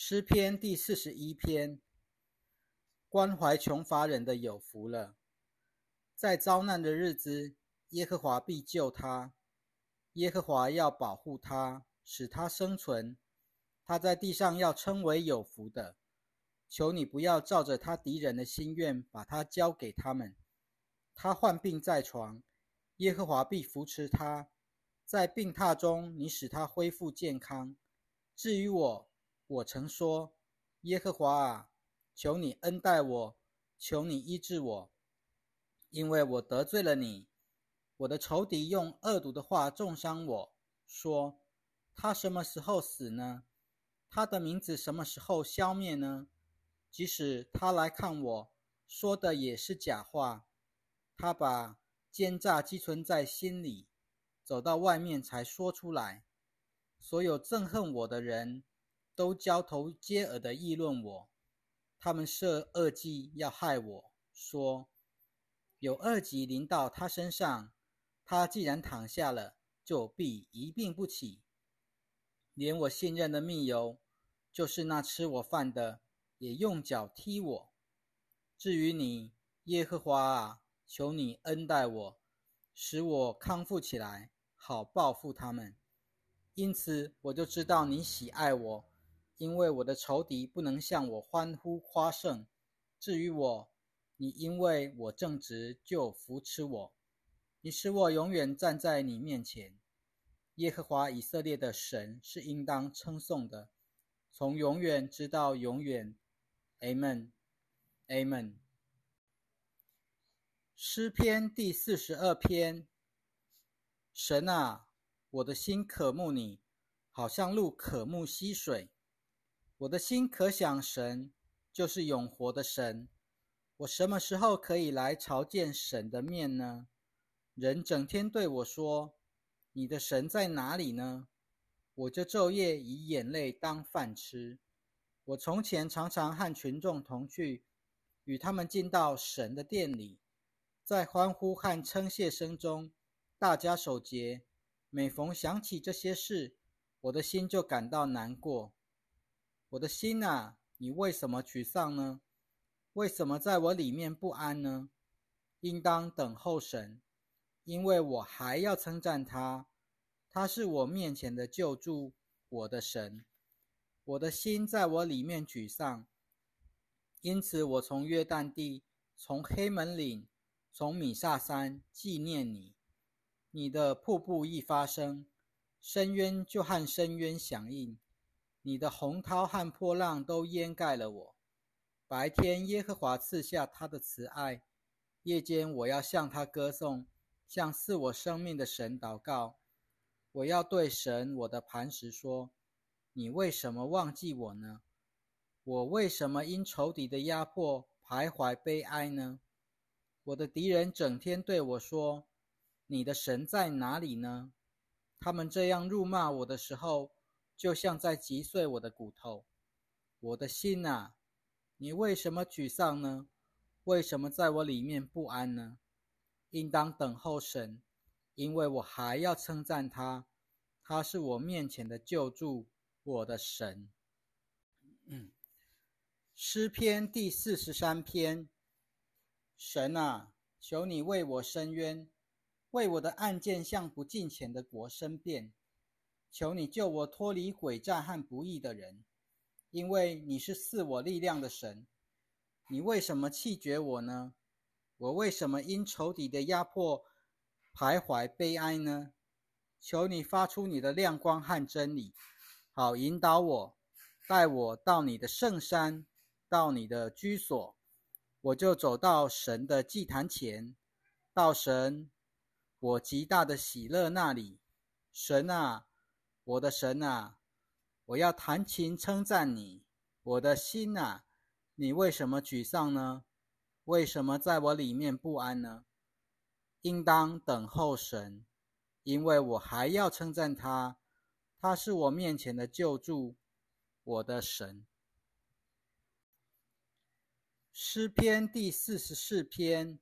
诗篇第四十一篇，关怀穷乏人的有福了。在遭难的日子，耶和华必救他。耶和华要保护他，使他生存。他在地上要称为有福的。求你不要照着他敌人的心愿，把他交给他们。他患病在床，耶和华必扶持他。在病榻中，你使他恢复健康。至于我，我曾说：“耶和华啊，求你恩待我，求你医治我，因为我得罪了你。我的仇敌用恶毒的话重伤我，说：他什么时候死呢？他的名字什么时候消灭呢？即使他来看我，说的也是假话。他把奸诈积存在心里，走到外面才说出来。所有憎恨我的人。”都交头接耳的议论我，他们设恶计要害我，说有恶疾临到他身上，他既然躺下了，就必一病不起。连我信任的密友，就是那吃我饭的，也用脚踢我。至于你，耶和华啊，求你恩待我，使我康复起来，好报复他们。因此，我就知道你喜爱我。因为我的仇敌不能向我欢呼夸胜，至于我，你因为我正直就扶持我，你使我永远站在你面前。耶和华以色列的神是应当称颂的，从永远直到永远。Amen，Amen。诗篇第四十二篇。神啊，我的心渴慕你，好像鹿渴慕溪水。我的心可想神，就是永活的神。我什么时候可以来朝见神的面呢？人整天对我说：“你的神在哪里呢？”我就昼夜以眼泪当饭吃。我从前常常和群众同去，与他们进到神的殿里，在欢呼和称谢声中，大家守节。每逢想起这些事，我的心就感到难过。我的心啊，你为什么沮丧呢？为什么在我里面不安呢？应当等候神，因为我还要称赞他，他是我面前的救助，我的神。我的心在我里面沮丧，因此我从约旦地，从黑门岭，从米萨山纪念你。你的瀑布一发生，深渊就和深渊响应。你的洪涛和波浪都淹盖了我。白天，耶和华赐下他的慈爱；夜间，我要向他歌颂，向赐我生命的神祷告。我要对神，我的磐石说：“你为什么忘记我呢？我为什么因仇敌的压迫徘徊悲哀呢？我的敌人整天对我说：‘你的神在哪里呢？’他们这样辱骂我的时候。”就像在击碎我的骨头，我的心啊，你为什么沮丧呢？为什么在我里面不安呢？应当等候神，因为我还要称赞他，他是我面前的救助，我的神。诗篇第四十三篇：神啊，求你为我伸冤，为我的案件向不敬虔的国申辩。求你救我脱离诡诈和不义的人，因为你是赐我力量的神。你为什么弃绝我呢？我为什么因仇敌的压迫徘徊悲哀呢？求你发出你的亮光和真理，好引导我，带我到你的圣山，到你的居所，我就走到神的祭坛前，到神我极大的喜乐那里。神啊！我的神啊，我要弹琴称赞你。我的心啊，你为什么沮丧呢？为什么在我里面不安呢？应当等候神，因为我还要称赞他，他是我面前的救助，我的神。诗篇第四十四篇：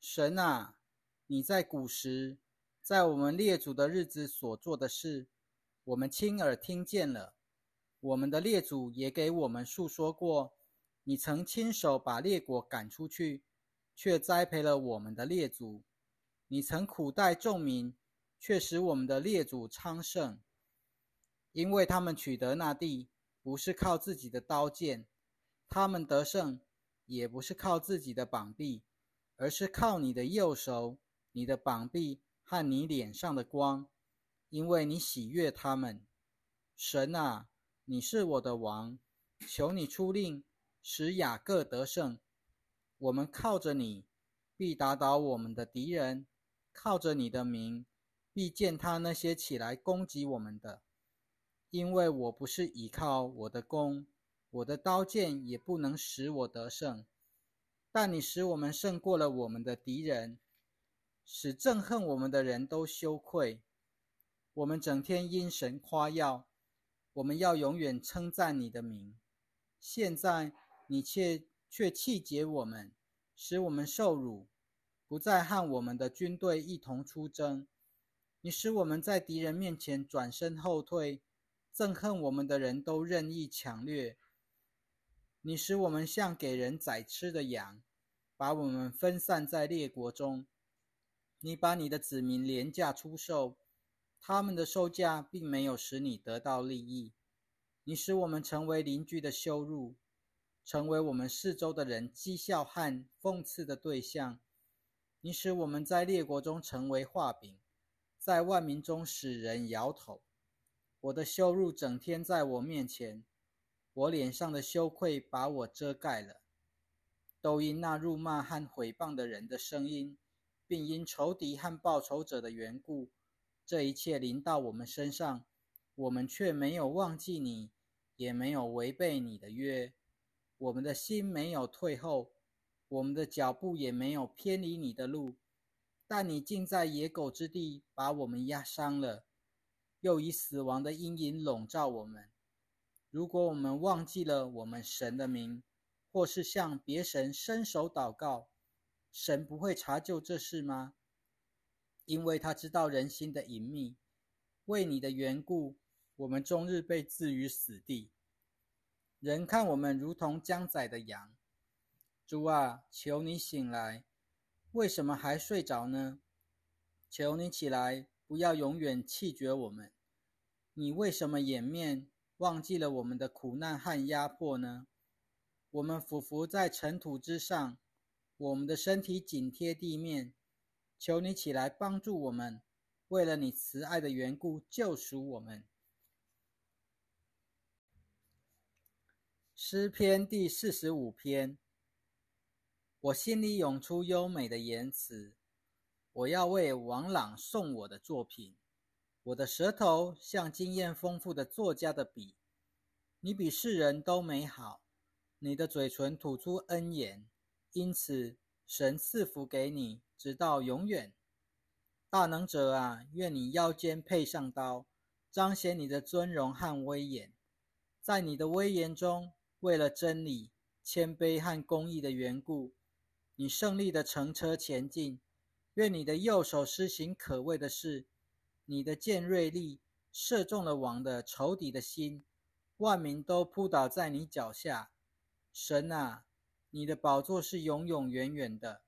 神啊，你在古时，在我们列祖的日子所做的事。我们亲耳听见了，我们的列祖也给我们述说过，你曾亲手把列国赶出去，却栽培了我们的列祖；你曾苦待众民，却使我们的列祖昌盛，因为他们取得那地，不是靠自己的刀剑，他们得胜，也不是靠自己的膀臂，而是靠你的右手、你的膀臂和你脸上的光，因为你喜悦他们。神啊，你是我的王，求你出令，使雅各得胜。我们靠着你，必打倒我们的敌人；靠着你的名，必践踏那些起来攻击我们的。因为我不是倚靠我的弓，我的刀剑也不能使我得胜。但你使我们胜过了我们的敌人，使憎恨我们的人都羞愧。我们整天因神夸耀。我们要永远称赞你的名。现在你却却气结我们，使我们受辱，不再和我们的军队一同出征。你使我们在敌人面前转身后退，憎恨我们的人都任意抢掠。你使我们像给人宰吃的羊，把我们分散在列国中。你把你的子民廉价出售。他们的售价并没有使你得到利益，你使我们成为邻居的羞辱，成为我们四周的人讥笑和讽刺的对象。你使我们在列国中成为画饼，在万民中使人摇头。我的羞辱整天在我面前，我脸上的羞愧把我遮盖了。都因那辱骂和毁谤的人的声音，并因仇敌和报仇者的缘故。这一切临到我们身上，我们却没有忘记你，也没有违背你的约。我们的心没有退后，我们的脚步也没有偏离你的路。但你竟在野狗之地把我们压伤了，又以死亡的阴影笼罩我们。如果我们忘记了我们神的名，或是向别神伸手祷告，神不会查究这事吗？因为他知道人心的隐秘，为你的缘故，我们终日被置于死地。人看我们如同将宰的羊。主啊，求你醒来！为什么还睡着呢？求你起来，不要永远弃绝我们。你为什么掩面，忘记了我们的苦难和压迫呢？我们俯伏在尘土之上，我们的身体紧贴地面。求你起来帮助我们，为了你慈爱的缘故救赎我们。诗篇第四十五篇。我心里涌出优美的言辞，我要为王朗诵我的作品。我的舌头像经验丰富的作家的笔，你比世人都美好，你的嘴唇吐出恩言，因此神赐福给你。直到永远，大能者啊，愿你腰间配上刀，彰显你的尊荣和威严。在你的威严中，为了真理、谦卑和公义的缘故，你胜利的乘车前进。愿你的右手施行可畏的事，你的剑锐利，射中了王的仇敌的心，万民都扑倒在你脚下。神啊，你的宝座是永永远远的。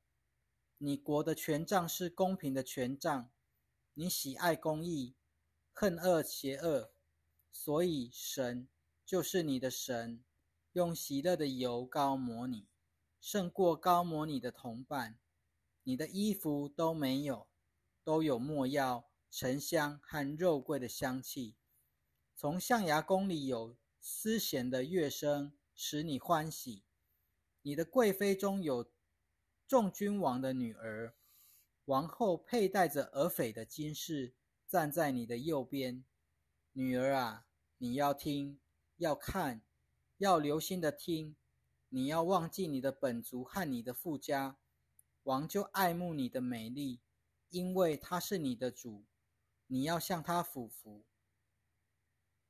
你国的权杖是公平的权杖，你喜爱公义，恨恶邪恶，所以神就是你的神，用喜乐的油膏抹你，胜过高抹你的同伴。你的衣服都没有，都有没药、沉香和肉桂的香气。从象牙宫里有丝弦的乐声，使你欢喜。你的贵妃中有。众君王的女儿，王后佩戴着耳翡的金饰，站在你的右边。女儿啊，你要听，要看，要留心的听。你要忘记你的本族和你的父家，王就爱慕你的美丽，因为他是你的主。你要向他俯伏。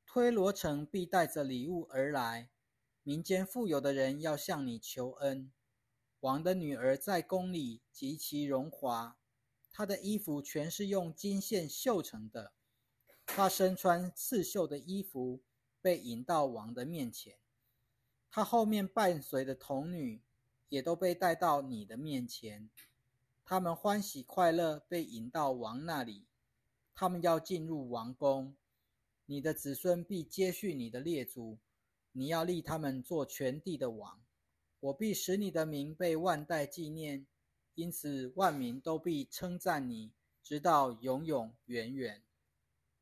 推罗城必带着礼物而来，民间富有的人要向你求恩。王的女儿在宫里极其荣华，她的衣服全是用金线绣成的。她身穿刺绣的衣服，被引到王的面前。她后面伴随的童女也都被带到你的面前。他们欢喜快乐，被引到王那里。他们要进入王宫。你的子孙必接续你的列祖，你要立他们做全地的王。我必使你的名被万代纪念，因此万民都必称赞你，直到永永远远。